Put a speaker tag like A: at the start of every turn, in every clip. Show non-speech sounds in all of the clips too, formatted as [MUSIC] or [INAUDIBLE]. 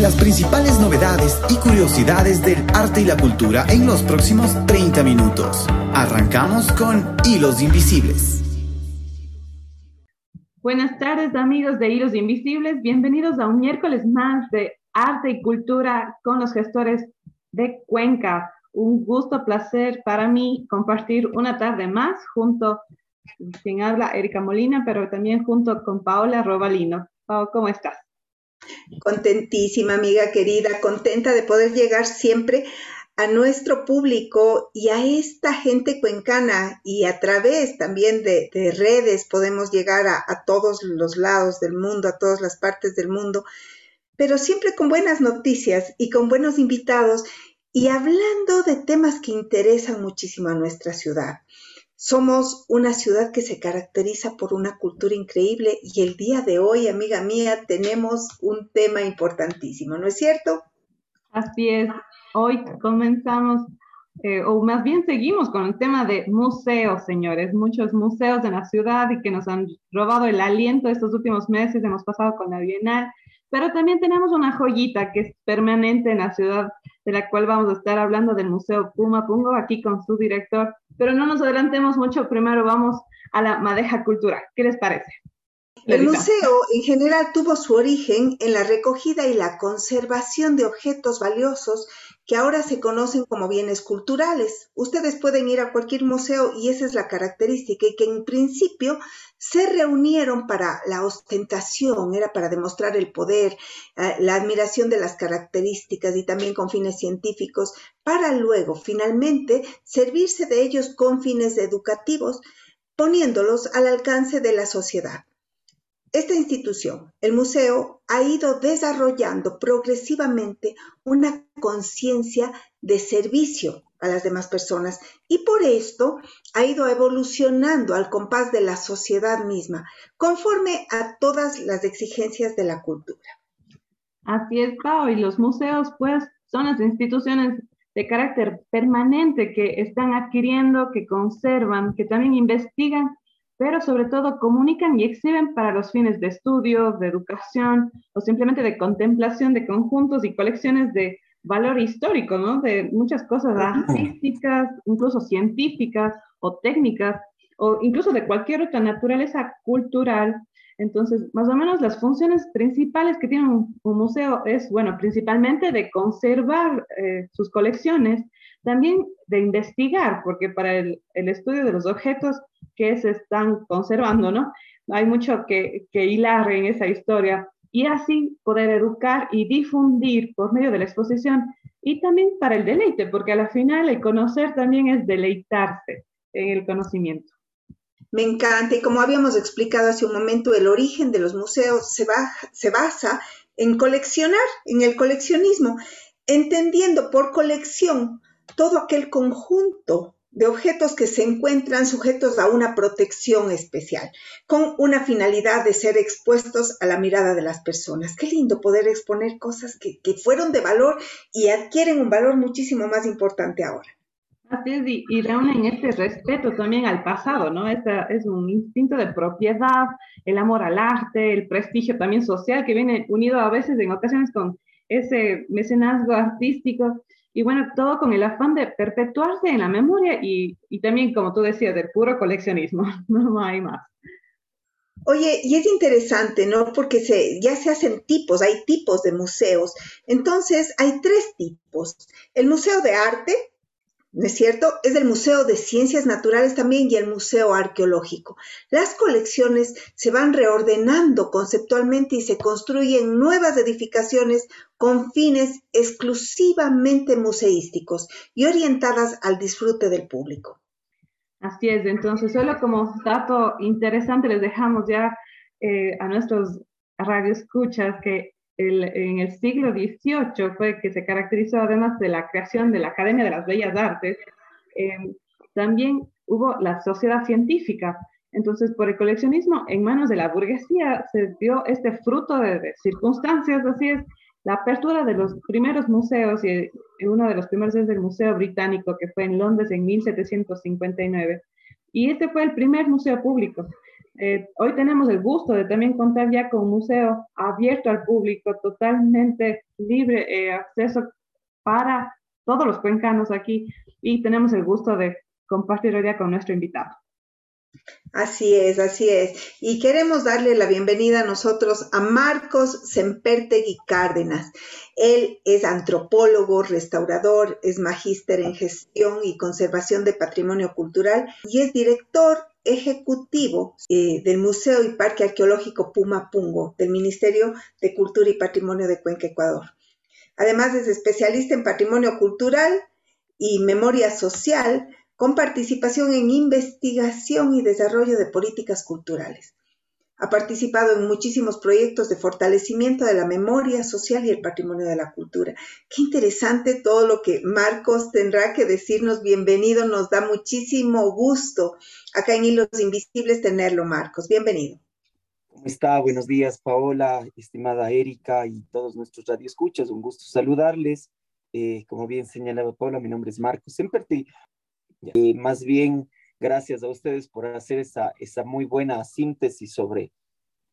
A: Las principales novedades y curiosidades del arte y la cultura en los próximos 30 minutos. Arrancamos con Hilos Invisibles.
B: Buenas tardes amigos de Hilos Invisibles, bienvenidos a un miércoles más de arte y cultura con los gestores de Cuenca. Un gusto, placer para mí compartir una tarde más junto, quien habla, Erika Molina, pero también junto con Paola Robalino. Pao, ¿cómo estás?
C: Contentísima, amiga querida, contenta de poder llegar siempre a nuestro público y a esta gente cuencana y a través también de, redes podemos llegar a, todos los lados del mundo, a todas las partes del mundo, pero siempre con buenas noticias y con buenos invitados y hablando de temas que interesan muchísimo a nuestra ciudad. Somos una ciudad que se caracteriza por una cultura increíble y el día de hoy, amiga mía, tenemos un tema importantísimo, ¿no es cierto?
B: Así es. Hoy comenzamos, eh, o más bien seguimos con el tema de museos, señores. Muchos museos en la ciudad y que nos han robado el aliento estos últimos meses. Hemos pasado con la Bienal, pero también tenemos una joyita que es permanente en la ciudad, de la cual vamos a estar hablando del Museo Puma Pungo, aquí con su director. Pero no nos adelantemos mucho, primero vamos a la madeja cultural. ¿Qué les parece?
C: El museo en general tuvo su origen en la recogida y la conservación de objetos valiosos que ahora se conocen como bienes culturales. Ustedes pueden ir a cualquier museo y esa es la característica, y que en principio se reunieron para la ostentación, era para demostrar el poder, eh, la admiración de las características y también con fines científicos, para luego finalmente servirse de ellos con fines educativos, poniéndolos al alcance de la sociedad. Esta institución, el museo, ha ido desarrollando progresivamente una conciencia de servicio a las demás personas y por esto ha ido evolucionando al compás de la sociedad misma, conforme a todas las exigencias de la cultura.
B: Así es, Pau, y los museos pues son las instituciones de carácter permanente que están adquiriendo, que conservan, que también investigan pero sobre todo comunican y exhiben para los fines de estudio, de educación o simplemente de contemplación de conjuntos y colecciones de valor histórico, ¿no? De muchas cosas artísticas, incluso científicas o técnicas, o incluso de cualquier otra naturaleza cultural. Entonces, más o menos las funciones principales que tiene un, museo es, bueno, principalmente de conservar eh, sus colecciones, también de investigar, porque para el, estudio de los objetos que se están conservando, ¿no? Hay mucho que, que hilar en esa historia y así poder educar y difundir por medio de la exposición y también para el deleite, porque a la final el conocer también es deleitarse en el conocimiento.
C: Me encanta y como habíamos explicado hace un momento, el origen de los museos se, se basa en coleccionar, en el coleccionismo, entendiendo por colección todo aquel conjunto de objetos que se encuentran sujetos a una protección especial, con una finalidad de ser expuestos a la mirada de las personas. Qué lindo poder exponer cosas que, fueron de valor y adquieren un valor muchísimo más importante ahora.
B: Y, reúnen este respeto también al pasado, ¿no? Este es un instinto de propiedad, el amor al arte, el prestigio también social que viene unido a veces en ocasiones con ese mecenazgo artístico y bueno, todo con el afán de perpetuarse en la memoria y, y también, como tú decías, del puro coleccionismo, [LAUGHS] no hay más.
C: Oye, y es interesante, ¿no? Porque se, ya se hacen tipos, hay tipos de museos. Entonces, hay tres tipos. El Museo de Arte, ¿no es cierto? Es el Museo de Ciencias Naturales también y el Museo Arqueológico. Las colecciones se van reordenando conceptualmente y se construyen nuevas edificaciones con fines exclusivamente museísticos y orientadas al disfrute del público.
B: Así es, entonces solo como dato interesante les dejamos ya eh, a nuestros radioescuchas que en el siglo XVIII fue que se caracterizó además de la creación de la Academia de las Bellas Artes, em, también hubo la sociedad científica. Entonces, por el coleccionismo en manos de la burguesía se dio este fruto de, circunstancias, así es, la apertura de los primeros museos, y uno de los primeros es el Museo Británico, que fue en Londres en 1759. Y este fue el primer museo público. Eh, hoy tenemos el gusto de también contar ya con un museo abierto al público, totalmente libre eh, acceso para todos los cuencanos aquí y tenemos el gusto de compartir hoy día con nuestro invitado.
C: Así es, así es. Y queremos darle la bienvenida a nosotros a Marcos Sempertegui Cárdenas. Él es antropólogo, restaurador, es magíster en gestión y conservación de patrimonio cultural y es director ejecutivo eh, del Museo y Parque Arqueológico Puma Pungo del Ministerio de Cultura y Patrimonio de Cuenca, Ecuador. Además es especialista en patrimonio cultural y memoria social con participación en investigación y desarrollo de políticas culturales. Ha participado en muchísimos proyectos de fortalecimiento de la memoria social y el patrimonio de la cultura. Qué interesante todo lo que Marcos tendrá que decirnos. Bienvenido, nos da muchísimo gusto acá en Hilos Invisibles tenerlo, Marcos. Bienvenido.
D: ¿Cómo está? Buenos días, Paola, estimada Erika y todos nuestros radioescuchas. Un gusto saludarles. Eh, como bien señalaba Paola, mi nombre es Marcos Semperti. Eh, más bien Gracias a ustedes por hacer esa, esa muy buena síntesis sobre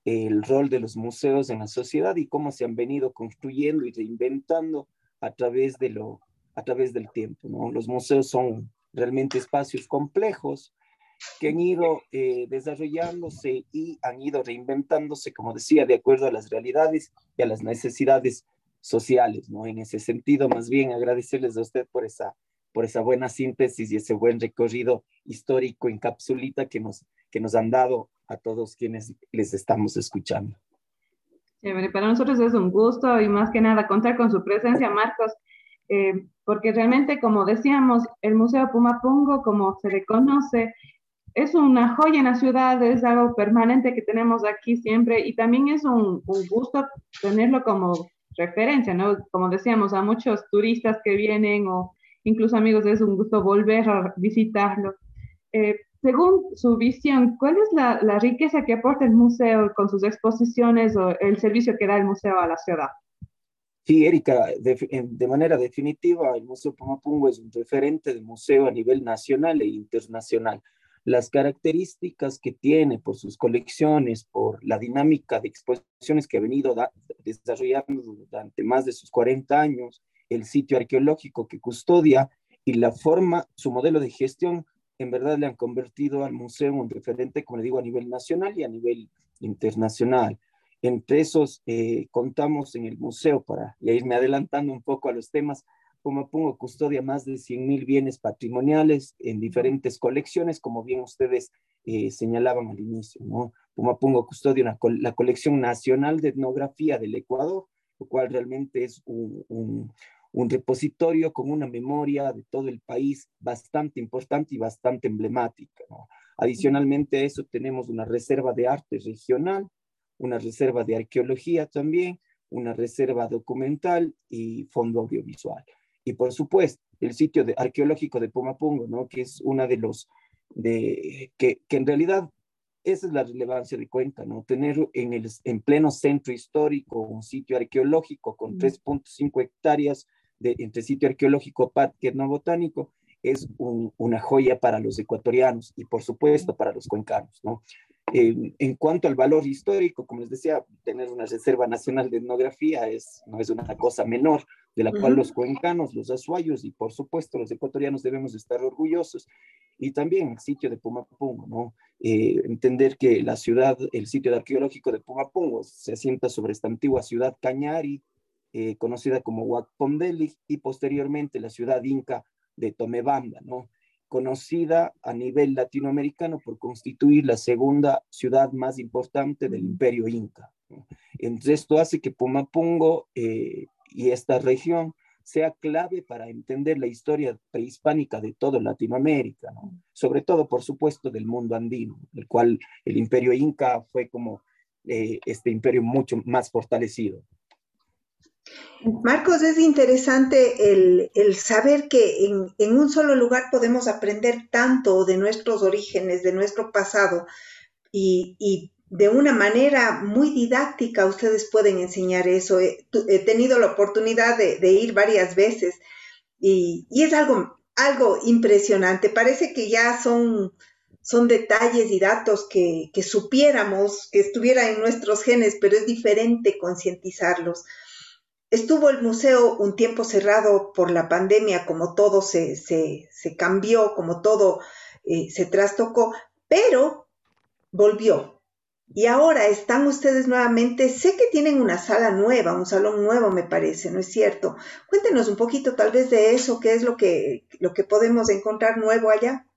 D: el rol de los museos en la sociedad y cómo se han venido construyendo y reinventando a través, de lo, a través del tiempo. Los museos son realmente espacios complejos que han ido eh, desarrollándose y han ido reinventándose, como decía, de acuerdo a las realidades y a las necesidades sociales. ¿no? En ese sentido, más bien agradecerles a usted por esa por esa buena síntesis y ese buen recorrido histórico en capsulita que nos, que nos han dado a todos quienes les estamos escuchando.
B: para nosotros es un gusto y más que nada contar con su presencia, Marcos, eh, porque realmente, como decíamos, el Museo Pumapungo, como se le conoce, es una joya en la ciudad, es algo permanente que tenemos aquí siempre y también es un, un gusto tenerlo como referencia, ¿no? Como decíamos, a muchos turistas que vienen o incluso amigos, es un gusto volver a visitarlo. Eh, según su visión, ¿cuál es la, riqueza que aporta el museo con sus exposiciones o el servicio que da el museo a la ciudad?
D: Sí, Erika, de, de, manera definitiva, el Museo Pumapungo es un referente de museo a nivel nacional e internacional. Las características que tiene por sus colecciones, por la dinámica de exposiciones que ha venido desarrollando durante más de sus 40 años, el sitio arqueológico que custodia y la forma, su modelo de gestión, en verdad le han convertido al museo en un referente, como le digo, a nivel nacional y a nivel internacional. Entre esos eh, contamos en el museo, para irme adelantando un poco a los temas, como pongo custodia más de 100.000 bienes patrimoniales en diferentes colecciones, como bien ustedes eh, señalaban al inicio. ¿no? pongo custodia la colección nacional de etnografía del Ecuador, lo cual realmente es un, un repositorio con una memoria de todo el país bastante importante y bastante emblemática. Adicionalmente a eso tenemos una reserva de arte regional, una reserva de arqueología también, una reserva documental y fondo audiovisual. Y por supuesto, el sitio de, arqueológico de Pumapungo, ¿no? que es una de los, de, que, que en realidad esa es la relevancia de Cuenca, ¿no? Tener en, el, en pleno centro histórico un sitio arqueológico con 3.5 hectáreas entre sitio arqueológico, parque etnobotánico, es una joya para los ecuatorianos y por supuesto para los cuencanos. ¿no? en cuanto al valor histórico, como les decía, tener una reserva nacional de etnografía es, no es una cosa menor, de la cual los cuencanos, los azuayos y por supuesto los ecuatorianos debemos estar orgullosos. Y también el sitio de Pumapungo, ¿no? Eh, entender que la ciudad, el sitio arqueológico de Pumapungo se asienta sobre esta antigua ciudad Cañari, eh, conocida como Huacpondeli y posteriormente la ciudad inca de Tomebamba, ¿no? conocida a nivel latinoamericano por constituir la segunda ciudad más importante del imperio inca. Entonces esto hace que Pumapungo eh, y esta región sea clave para entender la historia prehispánica de toda Latinoamérica, sobre todo, por supuesto, del mundo andino, el cual el imperio inca fue como eh, este imperio mucho más fortalecido.
C: Marcos, es interesante el, saber que en, un solo lugar podemos aprender tanto de nuestros orígenes, de nuestro pasado, y, de una manera muy didáctica ustedes pueden enseñar eso. He, tenido la oportunidad de, ir varias veces y, es algo, impresionante. Parece que ya son son detalles y datos que, que supiéramos, que estuviera en nuestros genes, pero es diferente concientizarlos. Estuvo el museo un tiempo cerrado por la pandemia, como todo se, se, cambió, como todo eh, se trastocó, pero volvió. Y ahora están ustedes nuevamente, sé que tienen una sala nueva, un salón nuevo me parece, ¿no es cierto? Cuéntenos un poquito tal vez de eso, qué es lo que, lo que podemos encontrar nuevo allá.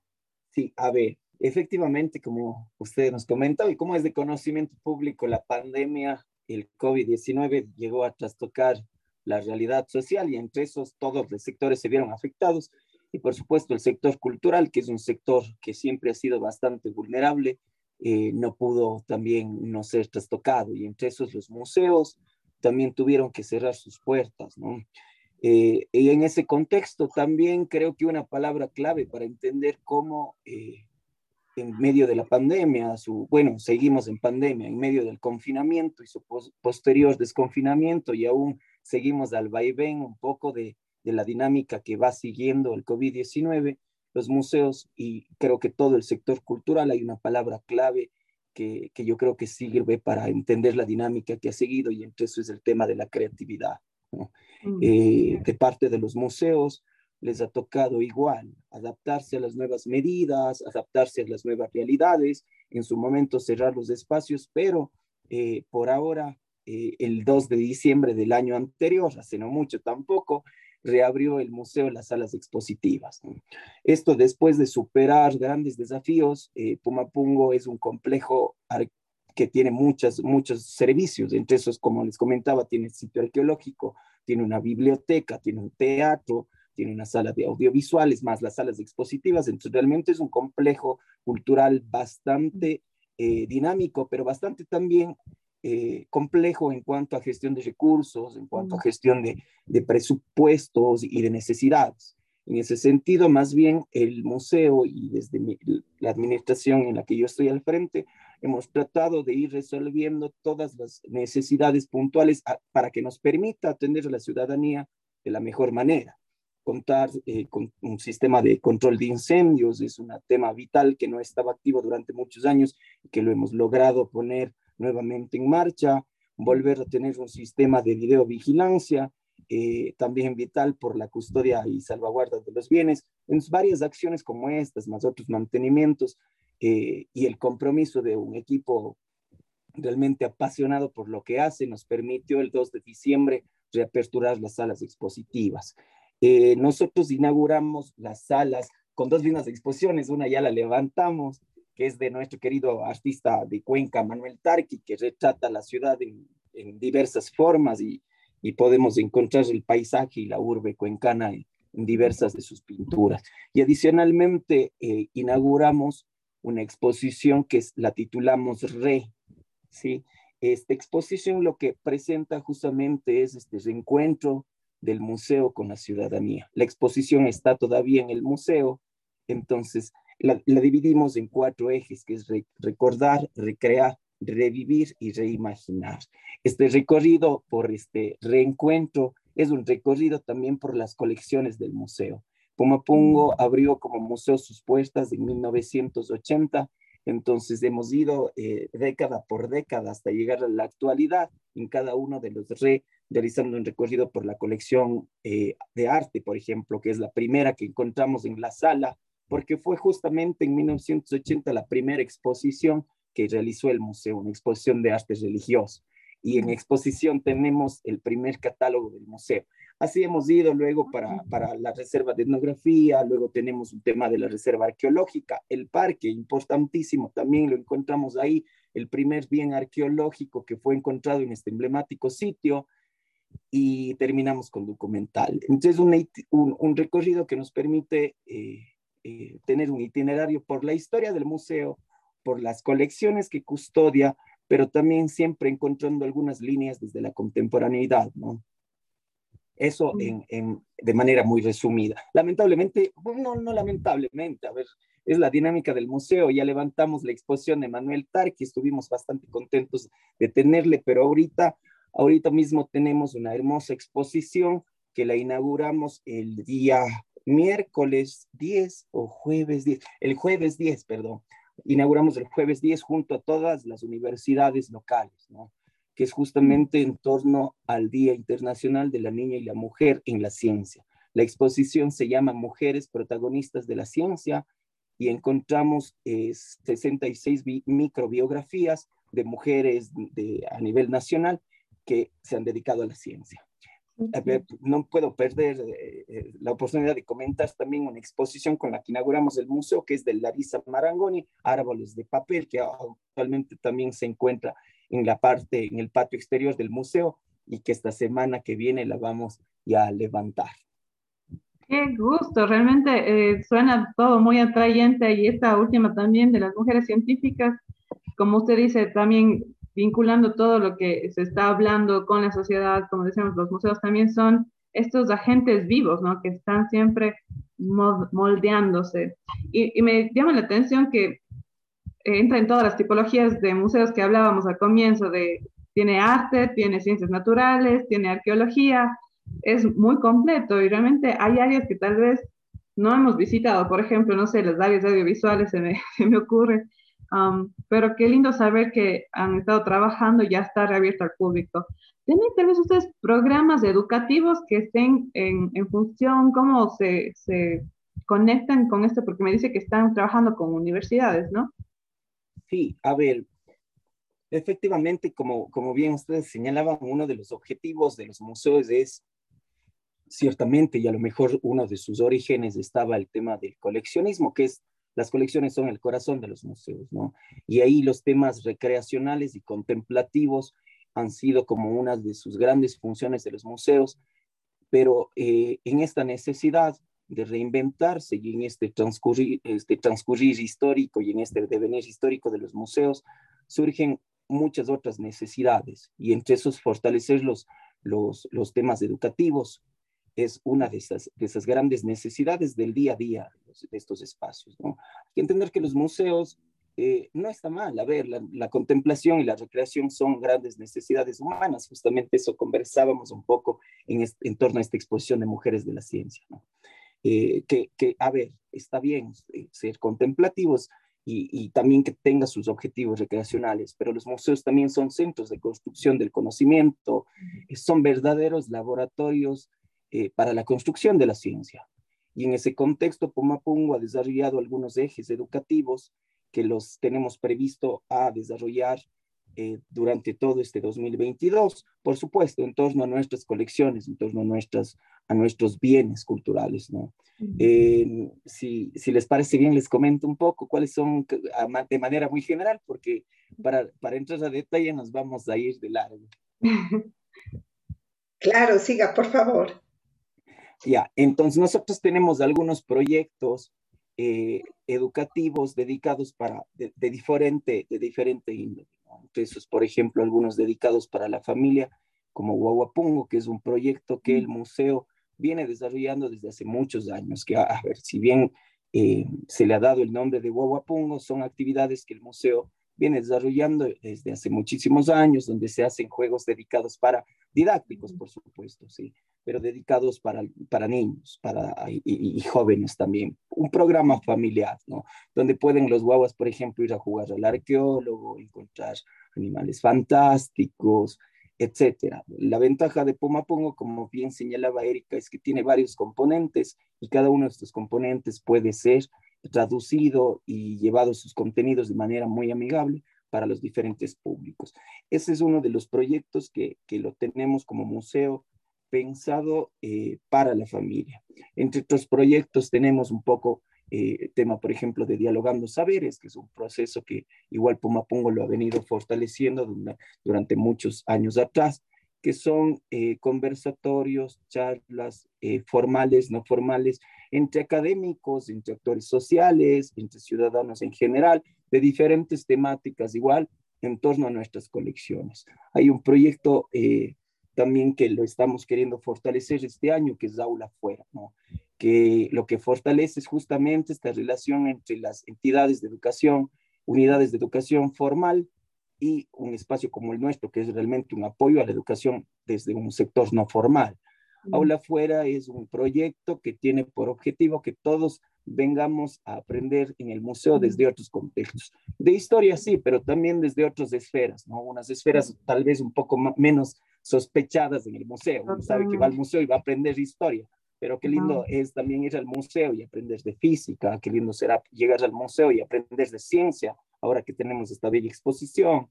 D: Sí, a ver, efectivamente, como usted nos comentaba y como es de conocimiento público, la pandemia, el COVID-19 llegó a trastocar la realidad social y entre esos todos los sectores se vieron afectados y por supuesto el sector cultural, que es un sector que siempre ha sido bastante vulnerable, eh, no pudo también no ser trastocado y entre esos los museos también tuvieron que cerrar sus puertas, ¿no? Eh, y en ese contexto también creo que una palabra clave para entender cómo eh, en medio de la pandemia, su, bueno, seguimos en pandemia, en medio del confinamiento y su posterior desconfinamiento y aún seguimos al vaivén un poco de, de la dinámica que va siguiendo el COVID-19, los museos y creo que todo el sector cultural, hay una palabra clave que, que, yo creo que sirve para entender la dinámica que ha seguido y entre eso es el tema de la creatividad. Mm. Eh, de parte de los museos les ha tocado igual adaptarse a las nuevas medidas, adaptarse a las nuevas realidades, en su momento cerrar los espacios, pero eh, por ahora, eh, el 2 de diciembre del año anterior, hace no mucho tampoco, reabrió el museo las salas expositivas. Esto después de superar grandes desafíos, eh, Pumapungo es un complejo que tiene muchas, muchos servicios, entre esos, como les comentaba, tiene sitio arqueológico, tiene una biblioteca, tiene un teatro, tiene una sala de audiovisuales, más las salas expositivas, entonces realmente es un complejo cultural bastante eh, dinámico, pero bastante también eh, complejo en cuanto a gestión de recursos, en cuanto a gestión de, de, presupuestos y de necesidades. En ese sentido, más bien el museo y desde la administración en la que yo estoy al frente, hemos tratado de ir resolviendo todas las necesidades puntuales para que nos permita atender a la ciudadanía de la mejor manera. Contar eh, con un sistema de control de incendios es un tema vital que no estaba activo durante muchos años y que lo hemos logrado poner nuevamente en marcha, volver a tener un sistema de videovigilancia, eh, también vital por la custodia y salvaguarda de los bienes, en varias acciones como estas, más otros mantenimientos eh, y el compromiso de un equipo realmente apasionado por lo que hace, nos permitió el 2 de diciembre reaperturar las salas expositivas. Eh, nosotros inauguramos las salas con dos de exposiciones, una ya la levantamos, que es de nuestro querido artista de Cuenca, Manuel Tarqui, que retrata la ciudad en, diversas formas y, podemos encontrar el paisaje y la urbe cuencana en, diversas de sus pinturas. Y adicionalmente eh, inauguramos una exposición que la titulamos Re, ¿sí? Esta exposición lo que presenta justamente es este reencuentro del museo con la ciudadanía. La exposición está todavía en el museo, entonces la, dividimos en cuatro ejes, que es recordar, recrear, revivir y reimaginar. Este recorrido por este reencuentro es un recorrido también por las colecciones del museo. Pumapungo mm. abrió como museo sus puertas en 1980, entonces hemos ido eh, década por década hasta llegar a la actualidad en cada uno de los re, realizando un recorrido por la colección eh, de arte, por ejemplo, que es la primera que encontramos en la sala porque fue justamente en 1980 la primera exposición que realizó el museo, una exposición de arte religioso. Y en exposición tenemos el primer catálogo del museo. Así hemos ido luego para, para la reserva de etnografía, luego tenemos un tema de la reserva arqueológica, el parque, importantísimo, también lo encontramos ahí, el primer bien arqueológico que fue encontrado en este emblemático sitio, y terminamos con documental. Entonces, un, un, un recorrido que nos permite eh, eh, tener un itinerario por la historia del museo, por las colecciones que custodia, pero también siempre encontrando algunas líneas desde la contemporaneidad, ¿no? Eso en, de manera muy resumida. Lamentablemente, no, no lamentablemente, a ver, es la dinámica del museo. Ya levantamos la exposición de Manuel Tarqui, estuvimos bastante contentos de tenerle, pero ahorita, ahorita mismo tenemos una hermosa exposición que la inauguramos el día miércoles 10 o jueves 10, el jueves 10, perdón, inauguramos el jueves 10 junto a todas las universidades locales, ¿no? que es justamente en torno al Día Internacional de la Niña y la Mujer en la Ciencia. La exposición se llama Mujeres Protagonistas de la Ciencia y encontramos 66 eh, microbiografías de mujeres de, a nivel nacional que se han dedicado a la ciencia no puedo perder eh, eh, la oportunidad de comentar también una exposición con la que inauguramos el museo, que es de Larisa Marangoni, Árboles de Papel, que actualmente también se encuentra en la parte, en el patio exterior del museo y que esta semana que viene la vamos ya a levantar.
B: Qué gusto, realmente eh, suena todo muy atrayente y esta última también de las mujeres científicas, como usted dice, también vinculando todo lo que se está hablando con la sociedad, como decíamos, los museos también son estos agentes vivos, ¿no? Que están siempre moldeándose. Y, me llama la atención que entra en todas las tipologías de museos que hablábamos al comienzo, de tiene arte, tiene ciencias naturales, tiene arqueología, es muy completo y realmente hay áreas que tal vez no hemos visitado, por ejemplo, no sé, las áreas audiovisuales se me, [LAUGHS] se me ocurre, pero qué lindo saber que han estado trabajando y ya está reabierto al público. ¿Tienen tal vez ustedes programas educativos que estén en, en función, cómo se, se, conectan con esto? Porque me dice que están trabajando con universidades, ¿no?
D: Sí, a ver, efectivamente, como, como bien ustedes señalaban, uno de los objetivos de los museos es ciertamente, y a lo mejor uno de sus orígenes estaba el tema del coleccionismo, que es las colecciones son el corazón de los museos, ¿no? Y ahí los temas recreacionales y contemplativos han sido como una de sus grandes funciones de los museos, pero eh, en esta necesidad de reinventarse y en este transcurrir, este transcurrir histórico y en este devenir histórico de los museos, surgen muchas otras necesidades y entre esos fortalecer los, los temas educativos, es una de esas, de esas grandes necesidades del día a día de estos espacios. ¿no? Hay que entender que los museos eh, no está mal. A ver, la, contemplación y la recreación son grandes necesidades humanas. Justamente eso conversábamos un poco en, en torno a esta exposición de mujeres de la ciencia. ¿no? Eh, que, que, a ver, está bien eh, ser contemplativos y, y, también que tenga sus objetivos recreacionales, pero los museos también son centros de construcción del conocimiento, son verdaderos laboratorios eh, para la construcción de la ciencia. Y en ese contexto, Pumapungo ha desarrollado algunos ejes educativos que los tenemos previsto a desarrollar eh, durante todo este 2022, por supuesto, en torno a nuestras colecciones, en torno a, nuestras, a nuestros bienes culturales. ¿no? Eh, si, si, les parece bien, les comento un poco cuáles son de manera muy general, porque para, para entrar a detalle nos vamos a ir de largo. [LAUGHS]
C: Claro, siga, por favor.
D: Ya, entonces nosotros tenemos algunos proyectos eh, educativos dedicados para, de, diferente, de diferente índole. Entonces, por ejemplo, algunos dedicados para la familia, como Guaguapungo, que es un proyecto que el museo viene desarrollando desde hace muchos años, que a, ver, si bien eh, se le ha dado el nombre de Guaguapungo, son actividades que el museo viene desarrollando desde hace muchísimos años, donde se hacen juegos dedicados para didácticos, por supuesto, sí, pero dedicados para, para niños para, y, jóvenes también. Un programa familiar, ¿no? Donde pueden los guaguas, por ejemplo, ir a jugar al arqueólogo, encontrar animales fantásticos, etcétera. La ventaja de Puma Pongo, como bien señalaba Erika, es que tiene varios componentes y cada uno de estos componentes puede ser traducido y llevado sus contenidos de manera muy amigable para los diferentes públicos. Ese es uno de los proyectos que, que lo tenemos como museo pensado eh, para la familia. Entre otros proyectos tenemos un poco eh, tema, por ejemplo, de Dialogando Saberes, que es un proceso que igual Pumapungo lo ha venido fortaleciendo durante muchos años atrás, que son eh, conversatorios, charlas formales, no formales, entre académicos, entre actores sociales, entre ciudadanos en general, de diferentes temáticas igual en torno a nuestras colecciones. Hay un proyecto eh, también que lo estamos queriendo fortalecer este año, que es Aula Fuera, ¿no? que lo que fortalece es justamente esta relación entre las entidades de educación, unidades de educación formal y un espacio como el nuestro, que es realmente un apoyo a la educación desde un sector no formal. Aula Fuera es un proyecto que tiene por objetivo que todos vengamos a aprender en el museo desde otros contextos. De historia sí, pero también desde otras esferas, ¿no? Unas esferas tal vez un poco menos sospechadas en el museo. Uno sabe que va al museo y va a aprender historia, pero qué lindo es también ir al museo y aprender de física, qué lindo será llegar al museo y aprender de ciencia, ahora que tenemos esta bella exposición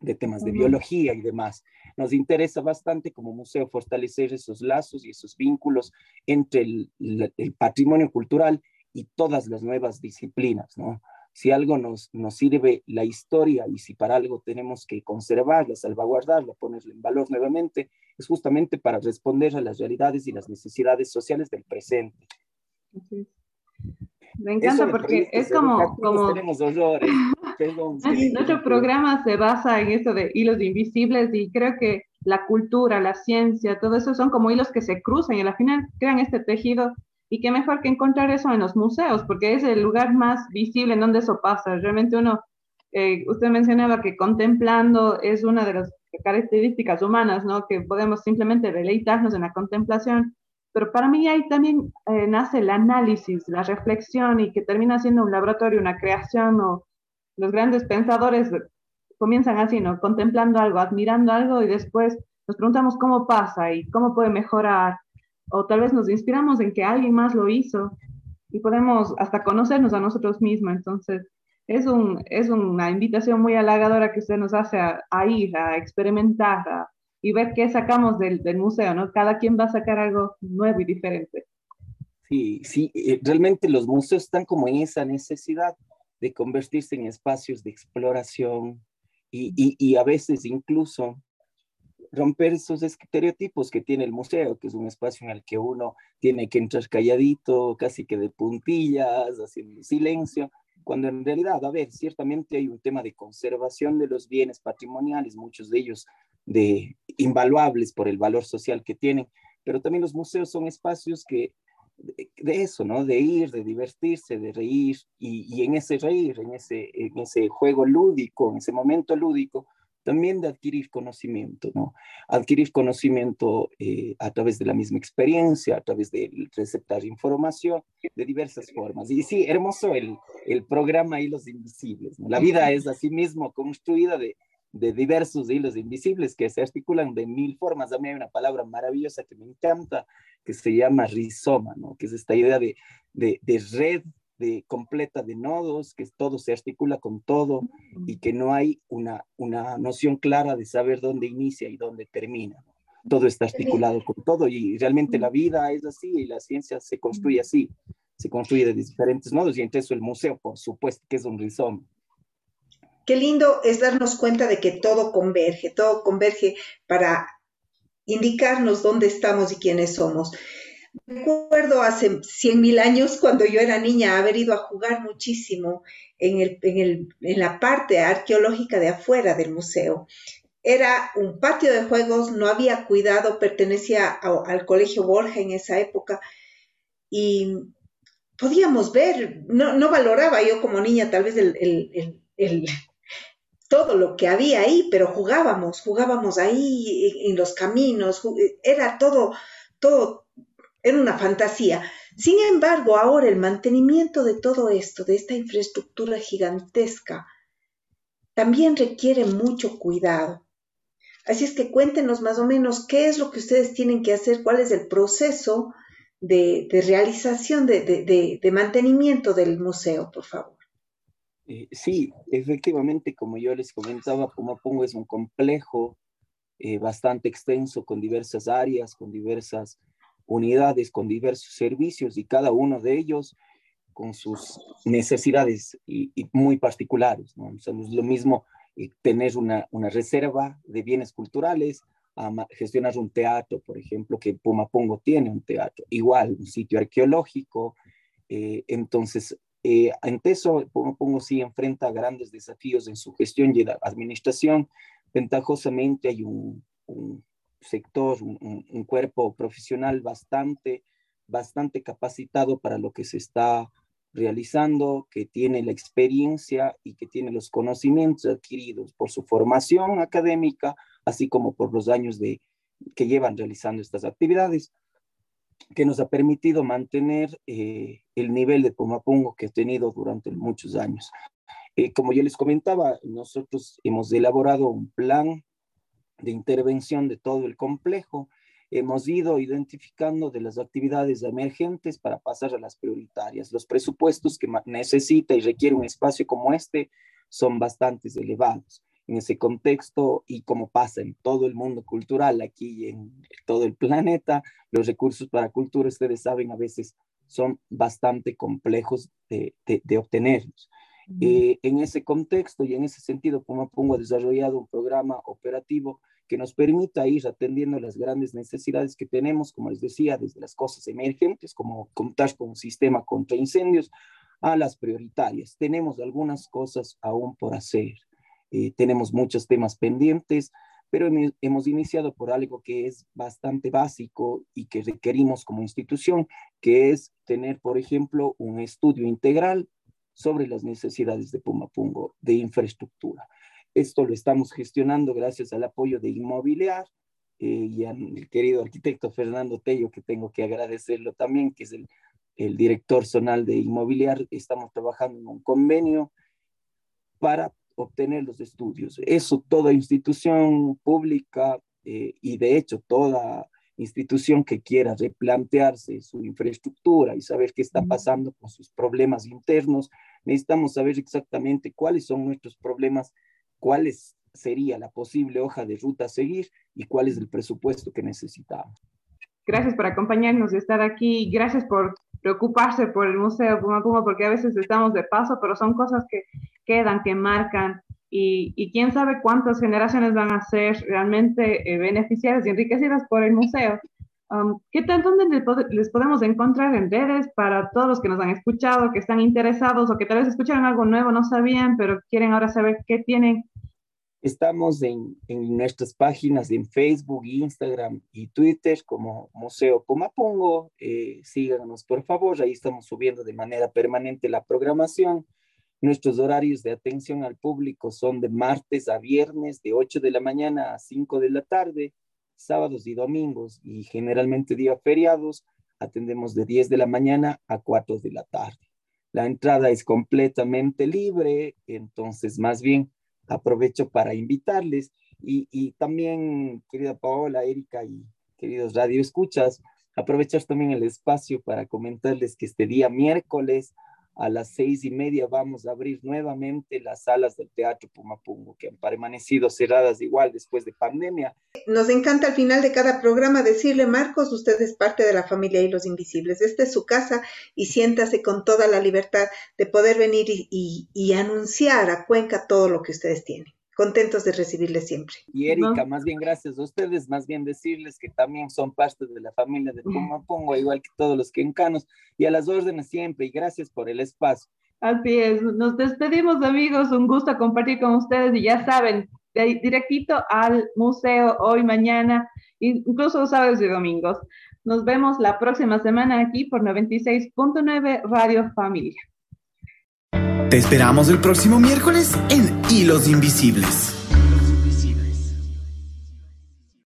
D: de temas de biología y demás. Nos interesa bastante como museo fortalecer esos lazos y esos vínculos entre el, el patrimonio cultural y todas las nuevas disciplinas, ¿no? Si algo nos, nos sirve la historia y si para algo tenemos que conservarla, salvaguardarla, ponerla en valor nuevamente, es justamente para responder a las realidades y las necesidades sociales del presente.
B: Me encanta porque es como... como...
D: Tenemos dolores.
B: Nuestro programa se basa en esto de hilos invisibles y creo que la cultura, la ciencia, todo eso son como hilos que se cruzan y al final crean este tejido y qué mejor que encontrar eso en los museos, porque es el lugar más visible en donde eso pasa. Realmente uno, eh, usted mencionaba que contemplando es una de las características humanas, ¿no? Que podemos simplemente deleitarnos en la contemplación, pero para mí ahí también eh, nace el análisis, la reflexión y que termina siendo un laboratorio, una creación o los grandes pensadores comienzan así, ¿no? Contemplando algo, admirando algo y después nos preguntamos cómo pasa y cómo puede mejorar o tal vez nos inspiramos en que alguien más lo hizo y podemos hasta conocernos a nosotros mismos. Entonces, es, un, es una invitación muy halagadora que usted nos hace a, ir, a experimentar y ver qué sacamos del, del, museo, ¿no? Cada quien va a sacar algo nuevo y diferente.
D: Sí, sí, eh, realmente los museos están como en esa necesidad de convertirse en espacios de exploración y, y, y a veces incluso romper esos estereotipos que tiene el museo, que es un espacio en el que uno tiene que entrar calladito, casi que de puntillas, haciendo silencio, cuando en realidad, a ver, ciertamente hay un tema de conservación de los bienes patrimoniales, muchos de ellos de invaluables por el valor social que tienen, pero también los museos son espacios que de, eso, ¿no? De ir, de divertirse, de reír, y, y, en ese reír, en ese, en ese juego lúdico, en ese momento lúdico, también de adquirir conocimiento, ¿no? Adquirir conocimiento eh, a través de la misma experiencia, a través de receptar información de diversas formas. Y sí, hermoso el, el programa Hilos Invisibles, ¿no? La vida es así mismo construida de, de diversos hilos invisibles que se articulan de mil formas. A mí hay una palabra maravillosa que me encanta, que se llama rizoma, ¿no? Que es esta idea de, de, de red de, completa de nodos, que todo se articula con todo y que no hay una, una noción clara de saber dónde inicia y dónde termina. Todo está articulado con todo y realmente la vida es así y la ciencia se construye así, se construye de diferentes nodos y entre eso el museo, por supuesto, que es un rizoma.
C: Qué lindo es darnos cuenta de que todo converge, todo converge para indicarnos dónde estamos y quiénes somos. Recuerdo hace cien mil años, cuando yo era niña, haber ido a jugar muchísimo en, el, en, el, en la parte arqueológica de afuera del museo. Era un patio de juegos, no había cuidado, pertenecía al colegio Borja en esa época y podíamos ver, no, no valoraba yo como niña tal vez el, todo lo que había ahí, pero jugábamos, jugábamos ahí en, los caminos, era todo, todo era una fantasía. Sin embargo, ahora el mantenimiento de todo esto, de esta infraestructura gigantesca, también requiere mucho cuidado. Así es que cuéntenos más o menos qué es lo que ustedes tienen que hacer, cuál es el proceso de, realización, de, mantenimiento del museo, por favor.
D: Eh, sí, efectivamente, como yo les comentaba, Pumapungo es un complejo eh, bastante extenso con diversas áreas, con diversas unidades con diversos servicios y cada uno de ellos con sus necesidades y, muy particulares. ¿no? es lo mismo eh, tener una, una, reserva de bienes culturales, a gestionar un teatro, por ejemplo, que Pumapongo tiene un teatro, igual un sitio arqueológico. Eh, entonces, eh, ante eso, Pumapongo sí enfrenta grandes desafíos en su gestión y administración. Ventajosamente hay un, un sector, un, cuerpo profesional bastante, bastante capacitado para lo que se está realizando, que tiene la experiencia y que tiene los conocimientos adquiridos por su formación académica, así como por los años de, que llevan realizando estas actividades, que nos ha permitido mantener eh, el nivel de Pumapungo que ha tenido durante muchos años. Eh, como yo les comentaba, nosotros hemos elaborado un plan de intervención de todo el complejo. Hemos ido identificando de las actividades emergentes para pasar a las prioritarias. Los presupuestos que necesita y requiere un espacio como este son bastante elevados en ese contexto y como pasa en todo el mundo cultural aquí y en todo el planeta, los recursos para cultura, ustedes saben, a veces son bastante complejos de, de, obtenerlos. Eh, en ese contexto y en ese sentido, como pongo, ha desarrollado un programa operativo que nos permita ir atendiendo las grandes necesidades que tenemos, como les decía, desde las cosas emergentes, como contar con un sistema contra incendios, a las prioritarias. Tenemos algunas cosas aún por hacer. Eh, tenemos muchos temas pendientes, pero hemos iniciado por algo que es bastante básico y que requerimos como institución, que es tener, por ejemplo, un estudio integral sobre las necesidades de Pumapungo de infraestructura. Esto lo estamos gestionando gracias al apoyo de Inmobiliar eh, y al querido arquitecto Fernando Tello, que tengo que agradecerlo también, que es el, el director zonal de Inmobiliar. Estamos trabajando en un convenio para obtener los estudios. Eso toda institución pública eh, y de hecho toda institución que quiera replantearse su infraestructura y saber qué está pasando con sus problemas internos, necesitamos saber exactamente cuáles son nuestros problemas, cuál sería la posible hoja de ruta a seguir y cuál es el presupuesto que necesitamos.
B: Gracias por acompañarnos y estar aquí. Gracias por preocuparse por el Museo Puma Puma, porque a veces estamos de paso, pero son cosas que quedan, que marcan, y, quién sabe cuántas generaciones van a ser realmente eh, beneficiadas y enriquecidas por el museo. Um, ¿Qué tal, dónde les podemos encontrar en redes para todos los que nos han escuchado, que están interesados o que tal vez escucharon algo nuevo, no sabían, pero quieren ahora saber qué tienen
D: Estamos en, nuestras páginas en Facebook, Instagram y Twitter como Museo Pumapungo. Eh, síganos, por favor. Ahí estamos subiendo de manera permanente la programación. Nuestros horarios de atención al público son de martes a viernes, de 8 de la mañana a 5 de la tarde, sábados y domingos, y generalmente días feriados, atendemos de 10 de la mañana a 4 de la tarde. La entrada es completamente libre, entonces más bien aprovecho para invitarles y, también, querida Paola, Erika y queridos Radio Escuchas, aprovechar también el espacio para comentarles que este día miércoles a las seis y media vamos a abrir nuevamente las salas del Teatro Pumapungo, que han permanecido cerradas igual después de pandemia.
C: Nos encanta al final de cada programa decirle, Marcos, usted es parte de la familia y los Invisibles. Esta es su casa y siéntase con toda la libertad de poder venir y anunciar a Cuenca todo lo que ustedes tienen contentos de recibirles siempre.
D: Y Erika, más bien gracias a ustedes, más bien decirles que también son parte de la familia de Pumapungo, igual que todos los quencanos, y a las órdenes siempre, y gracias por el espacio.
B: Así es, nos despedimos amigos, un gusto compartir con ustedes y ya saben, directito al museo hoy, mañana, incluso los sábados y domingos. Nos vemos la próxima semana aquí por 96.9 Radio Familia.
A: Te esperamos el próximo miércoles en Hilos Invisibles.